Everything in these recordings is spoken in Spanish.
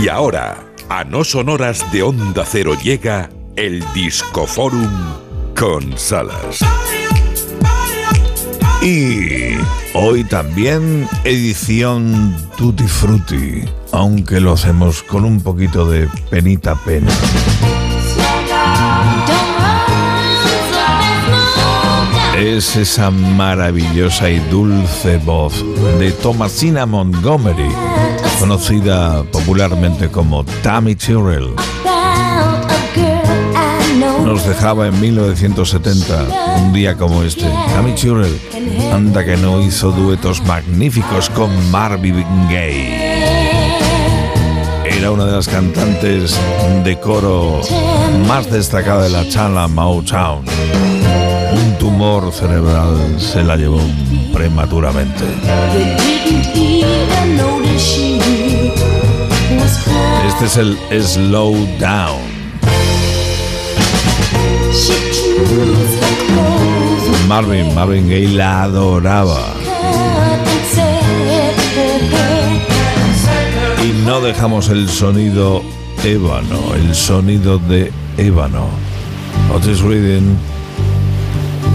Y ahora, a no sonoras de Onda Cero llega el Discoforum con Salas. Y hoy también edición Tutti Frutti, aunque lo hacemos con un poquito de penita pena. Es esa maravillosa y dulce voz de Thomasina Montgomery, conocida popularmente como Tammy Tyrrell. Nos dejaba en 1970, un día como este. Tammy Tyrrell, anda que no hizo duetos magníficos con Marvin Gaye. Era una de las cantantes de coro más destacada de la Chala Motown. Un tumor cerebral se la llevó prematuramente. Este es el Slow Down. Marvin, Marvin Gaye la adoraba. Y no dejamos el sonido ébano, el sonido de ébano. Otis Reading,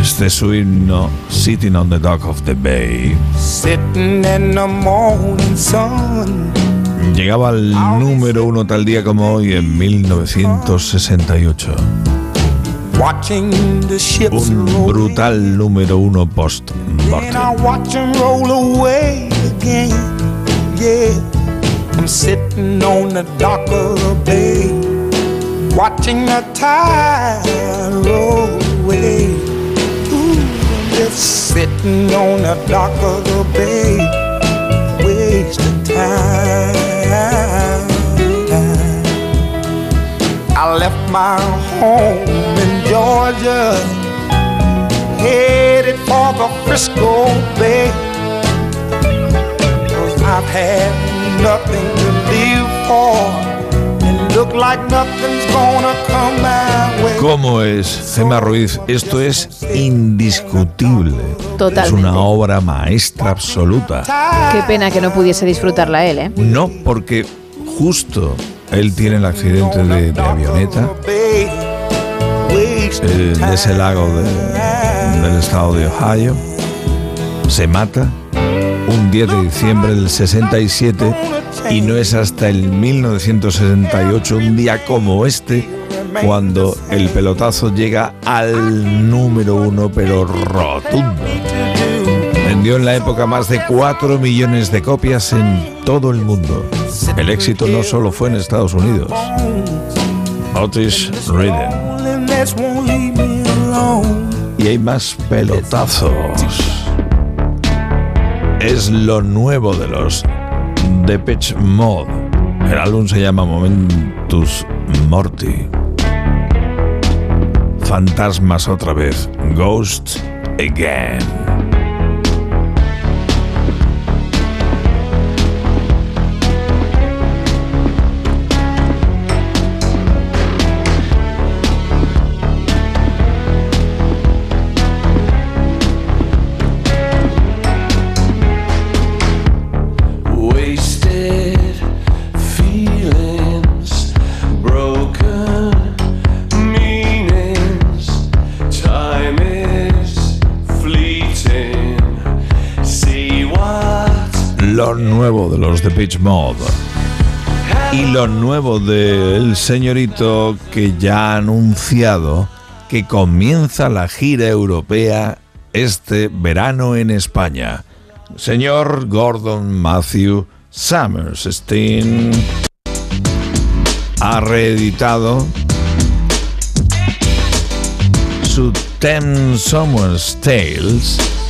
este es su himno, Sitting on the Dock of the Bay. Sitting in the morning sun. Llegaba al número uno tal día como hoy en 1968. Watching the ships Un brutal número uno post I'm sitting on the dock of the bay, watching the tide roll away. Just sitting on the dock of the bay, wasting time. I left my home in Georgia headed for the Frisco Bay. Cause I've had nothing ¿Cómo es, Gema Ruiz? Esto es indiscutible. Totalmente. Es una obra maestra absoluta. Qué pena que no pudiese disfrutarla él, ¿eh? No, porque justo él tiene el accidente de, de avioneta eh, de ese lago de- del estado de Ohio. Se mata un 10 de diciembre del 67 y no es hasta el 1968, un día como este, cuando el pelotazo llega al número uno, pero rotundo. Vendió en la época más de 4 millones de copias en todo el mundo. El éxito no solo fue en Estados Unidos. Otis alone. Y hay más pelotazos. Es lo nuevo de los Depeche Mode. El álbum se llama Momentus Morti. Fantasmas otra vez. Ghost Again. Los Depeche Mode. Y lo nuevo del señorito que ya ha anunciado que comienza la gira europea este verano en España. Señor Gordon Matthew Summerstein ha reeditado su Ten Summer's Tales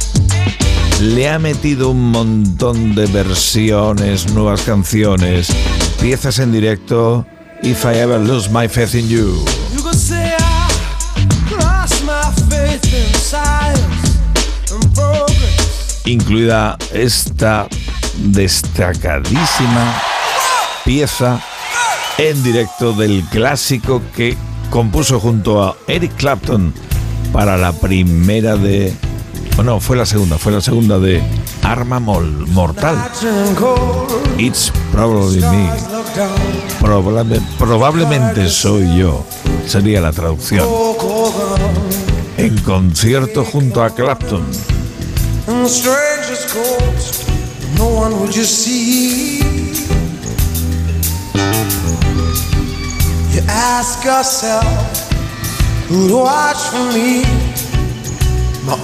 le ha metido un montón de versiones, nuevas canciones, piezas en directo. If I ever lose my faith in you. Incluida esta destacadísima pieza en directo del clásico que compuso junto a Eric Clapton para la primera de Bueno, fue la segunda, fue la segunda de Arma Mol- Mortal. It's probably me. Probablemente soy yo. Sería la traducción. En concierto junto a Clapton. You ask yourself, who'd watch for me? My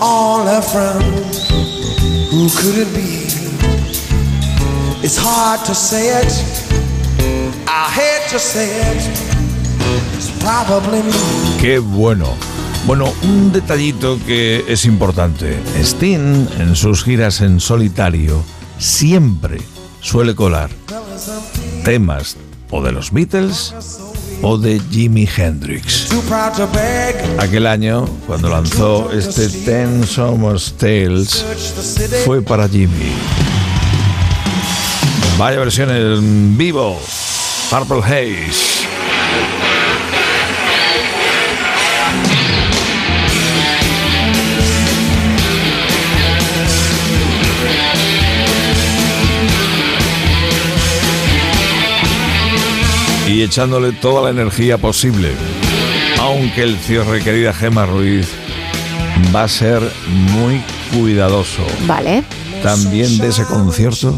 who could it be? It's hard to say it, I hate to say it. It's probably me. Qué bueno. Bueno, un detallito que es importante. Sting, en sus giras en solitario, siempre suele colar temas o de los Beatles o de Jimi Hendrix. Aquel año, cuando lanzó este Ten Summer's Tales, fue para Jimmy. Vaya versión en vivo. Purple Haze. Y echándole toda la energía posible. Aunque el cierre, querida Gema Ruiz, va a ser muy cuidadoso. Vale. También de ese concierto,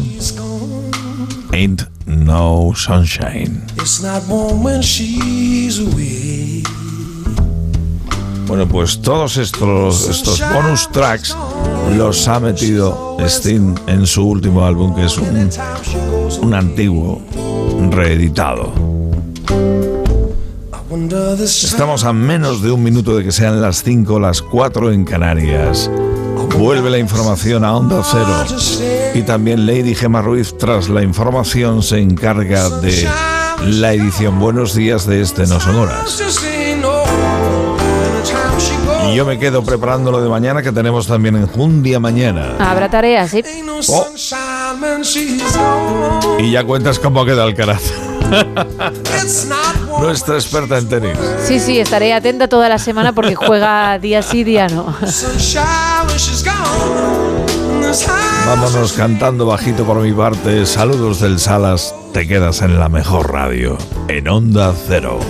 Ain't No Sunshine. It's not warm when she's away. Bueno, pues todos estos, estos bonus tracks los ha metido Sting en su último álbum, que es un, un antiguo reeditado. Estamos a menos de un minuto de que sean las 5 las 4 en Canarias. Vuelve la información a Onda Cero. Y también Lady Gemma Ruiz, tras la información, se encarga de la edición Buenos Días de este No she goes. Y yo me quedo preparando lo de mañana, que tenemos también en Jundia mañana. Habrá tareas, sí. Gone. Y ya cuentas cómo queda el carácter. Nuestra experta en tenis. Sí, sí, estaré atenta toda la semana porque juega día sí, día no. Vámonos cantando bajito por mi parte. Saludos del Salas. Te quedas en la mejor radio. En Onda Cero.